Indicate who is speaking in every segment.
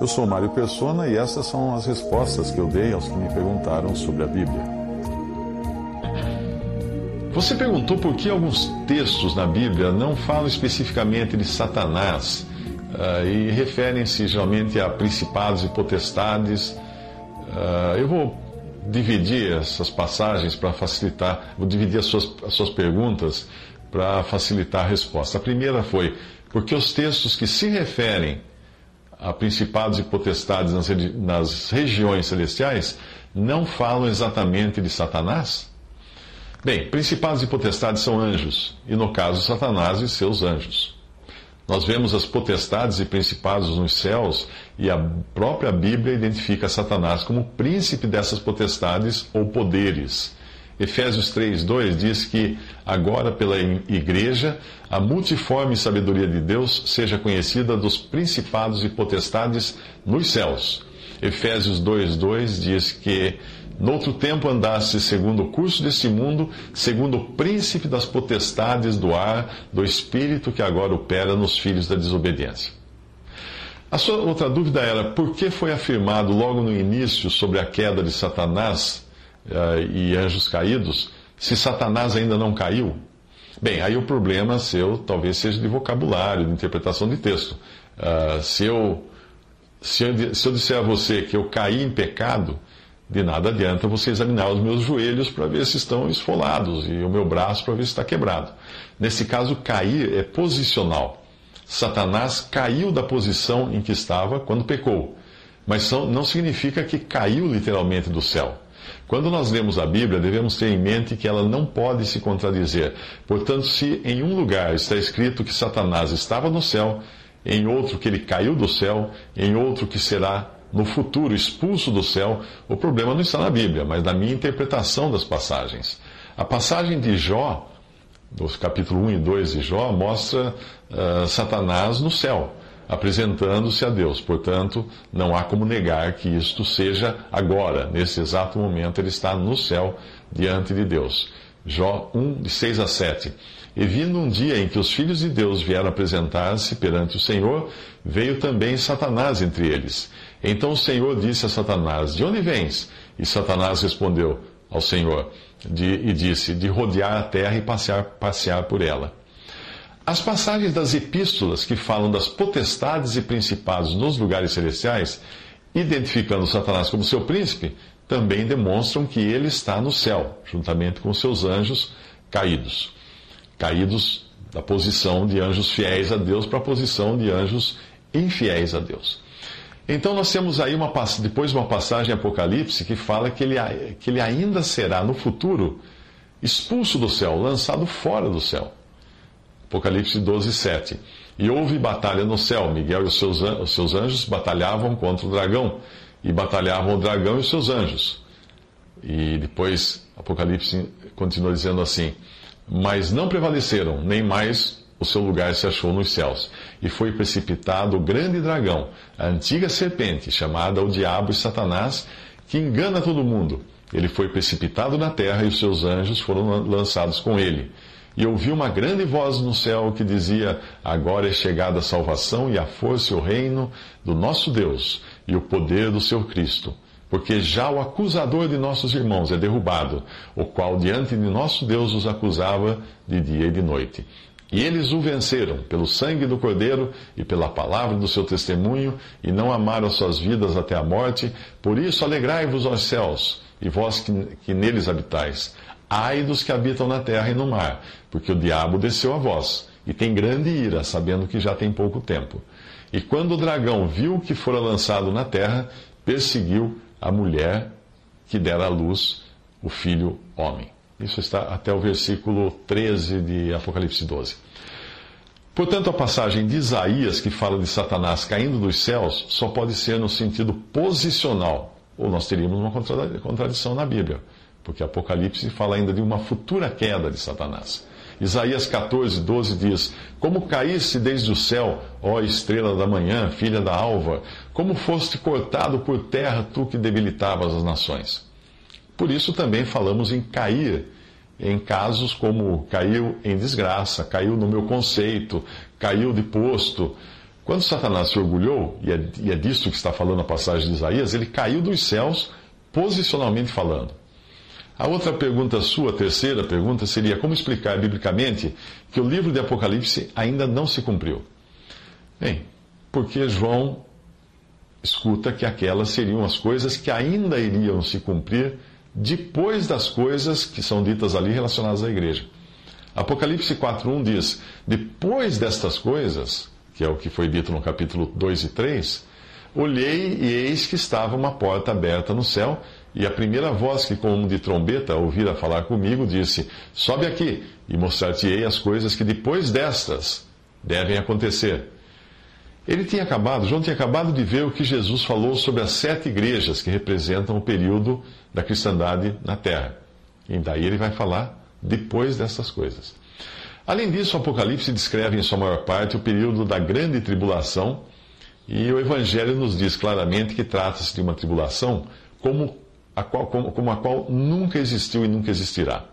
Speaker 1: Eu sou Mário Persona e essas são as respostas que eu dei aos que me perguntaram sobre a Bíblia. Você perguntou por que alguns textos na Bíblia não falam especificamente de Satanás uh, e referem-se geralmente a principados e potestades. Uh, eu vou dividir essas passagens para facilitar, vou dividir as suas, as suas perguntas para facilitar a resposta. A primeira foi porque os textos que se referem a principados e potestades nas, nas regiões celestiais não falam exatamente de Satanás? Bem, principados e potestades são anjos, e no caso, Satanás e seus anjos. Nós vemos as potestades e principados nos céus, e a própria Bíblia identifica Satanás como príncipe dessas potestades ou poderes. Efésios 3,2 diz que agora pela igreja a multiforme sabedoria de Deus seja conhecida dos principados e potestades nos céus. Efésios 2,2 diz que noutro tempo andaste segundo o curso deste mundo, segundo o príncipe das potestades do ar, do espírito que agora opera nos filhos da desobediência. A sua outra dúvida era por que foi afirmado logo no início sobre a queda de Satanás e anjos caídos, se Satanás ainda não caiu? Bem, aí o problema seu talvez seja de vocabulário, de interpretação de texto. Uh, se, eu, se, eu, se eu disser a você que eu caí em pecado, de nada adianta você examinar os meus joelhos para ver se estão esfolados e o meu braço para ver se está quebrado. Nesse caso, cair é posicional. Satanás caiu da posição em que estava quando pecou, mas não significa que caiu literalmente do céu. Quando nós lemos a Bíblia, devemos ter em mente que ela não pode se contradizer. Portanto, se em um lugar está escrito que Satanás estava no céu, em outro que ele caiu do céu, em outro que será no futuro expulso do céu, o problema não está na Bíblia, mas na minha interpretação das passagens. A passagem de Jó, dos capítulo 1 e 2 de Jó, mostra uh, Satanás no céu apresentando-se a Deus. Portanto, não há como negar que isto seja agora, nesse exato momento, ele está no céu diante de Deus. Jó 1, de 6 a 7. E vindo um dia em que os filhos de Deus vieram apresentar-se perante o Senhor, veio também Satanás entre eles. Então o Senhor disse a Satanás: De onde vens? E Satanás respondeu ao Senhor de, e disse: De rodear a terra e passear, passear por ela. As passagens das epístolas que falam das potestades e principados nos lugares celestiais, identificando Satanás como seu príncipe, também demonstram que ele está no céu, juntamente com seus anjos caídos. Caídos da posição de anjos fiéis a Deus para a posição de anjos infiéis a Deus. Então nós temos aí uma depois uma passagem em Apocalipse que fala que ele, que ele ainda será no futuro expulso do céu, lançado fora do céu. Apocalipse 12, 7. E houve batalha no céu. Miguel e os seus, os seus anjos batalhavam contra o dragão. E batalhavam o dragão e os seus anjos. E depois, Apocalipse continua dizendo assim: Mas não prevaleceram, nem mais o seu lugar se achou nos céus. E foi precipitado o grande dragão, a antiga serpente, chamada o Diabo e Satanás, que engana todo mundo. Ele foi precipitado na terra e os seus anjos foram lançados com ele. E ouvi uma grande voz no céu que dizia: Agora é chegada a salvação e a força e o reino do nosso Deus e o poder do seu Cristo. Porque já o acusador de nossos irmãos é derrubado, o qual diante de nosso Deus os acusava de dia e de noite. E eles o venceram pelo sangue do Cordeiro e pela palavra do seu testemunho, e não amaram suas vidas até a morte. Por isso, alegrai-vos, aos céus, e vós que, que neles habitais. Ai dos que habitam na terra e no mar, porque o diabo desceu a vós, e tem grande ira, sabendo que já tem pouco tempo. E quando o dragão viu que fora lançado na terra, perseguiu a mulher que dera à luz o filho homem. Isso está até o versículo 13 de Apocalipse 12. Portanto, a passagem de Isaías, que fala de Satanás caindo dos céus, só pode ser no sentido posicional, ou nós teríamos uma contradição na Bíblia, porque Apocalipse fala ainda de uma futura queda de Satanás. Isaías 14, 12 diz: Como caísse desde o céu, ó estrela da manhã, filha da alva, como foste cortado por terra, tu que debilitavas as nações. Por isso também falamos em cair em casos como caiu em desgraça, caiu no meu conceito, caiu de posto. Quando Satanás se orgulhou, e é, e é disso que está falando a passagem de Isaías, ele caiu dos céus, posicionalmente falando. A outra pergunta sua, terceira pergunta, seria como explicar biblicamente que o livro de Apocalipse ainda não se cumpriu? Bem, porque João escuta que aquelas seriam as coisas que ainda iriam se cumprir depois das coisas que são ditas ali relacionadas à igreja. Apocalipse 4.1 diz: Depois destas coisas, que é o que foi dito no capítulo 2 e 3, olhei e eis que estava uma porta aberta no céu, e a primeira voz que, como de trombeta, ouvira falar comigo, disse: Sobe aqui e mostrar-te-ei as coisas que depois destas devem acontecer. Ele tinha acabado, João tinha acabado de ver o que Jesus falou sobre as sete igrejas que representam o período da cristandade na terra. E daí ele vai falar depois dessas coisas. Além disso, o Apocalipse descreve em sua maior parte o período da grande tribulação, e o Evangelho nos diz claramente que trata-se de uma tribulação como a, qual, como, como a qual nunca existiu e nunca existirá.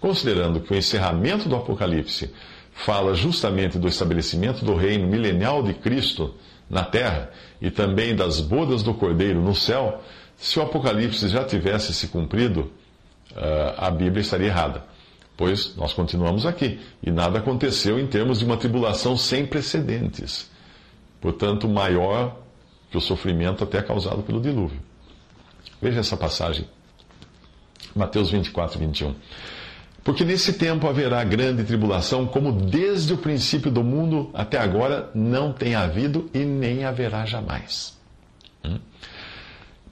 Speaker 1: Considerando que o encerramento do Apocalipse fala justamente do estabelecimento do reino milenial de Cristo na terra e também das bodas do Cordeiro no céu, se o Apocalipse já tivesse se cumprido, ah, a Bíblia estaria errada. Pois nós continuamos aqui e nada aconteceu em termos de uma tribulação sem precedentes. Portanto, maior que o sofrimento até causado pelo dilúvio. Veja essa passagem. Mateus 24, 21. Porque nesse tempo haverá grande tribulação, como desde o princípio do mundo até agora não tem havido e nem haverá jamais. Hum?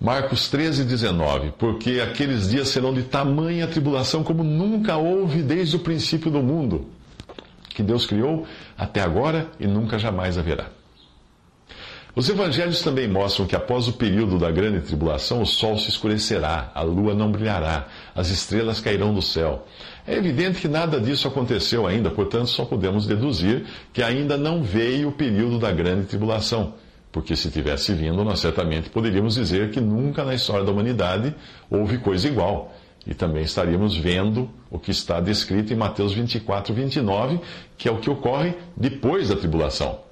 Speaker 1: Marcos 13, 19. Porque aqueles dias serão de tamanha tribulação como nunca houve desde o princípio do mundo, que Deus criou até agora e nunca jamais haverá. Os evangelhos também mostram que após o período da grande tribulação, o sol se escurecerá, a lua não brilhará, as estrelas cairão do céu. É evidente que nada disso aconteceu ainda, portanto, só podemos deduzir que ainda não veio o período da grande tribulação. Porque se tivesse vindo, nós certamente poderíamos dizer que nunca na história da humanidade houve coisa igual. E também estaríamos vendo o que está descrito em Mateus 24, 29, que é o que ocorre depois da tribulação.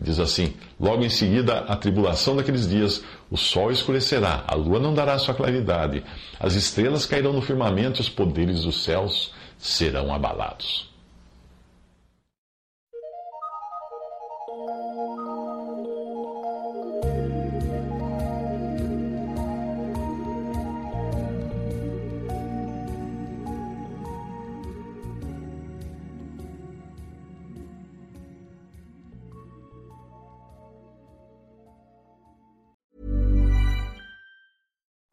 Speaker 1: Diz assim: Logo em seguida, a tribulação daqueles dias, o sol escurecerá, a lua não dará sua claridade, as estrelas cairão no firmamento e os poderes dos céus serão abalados.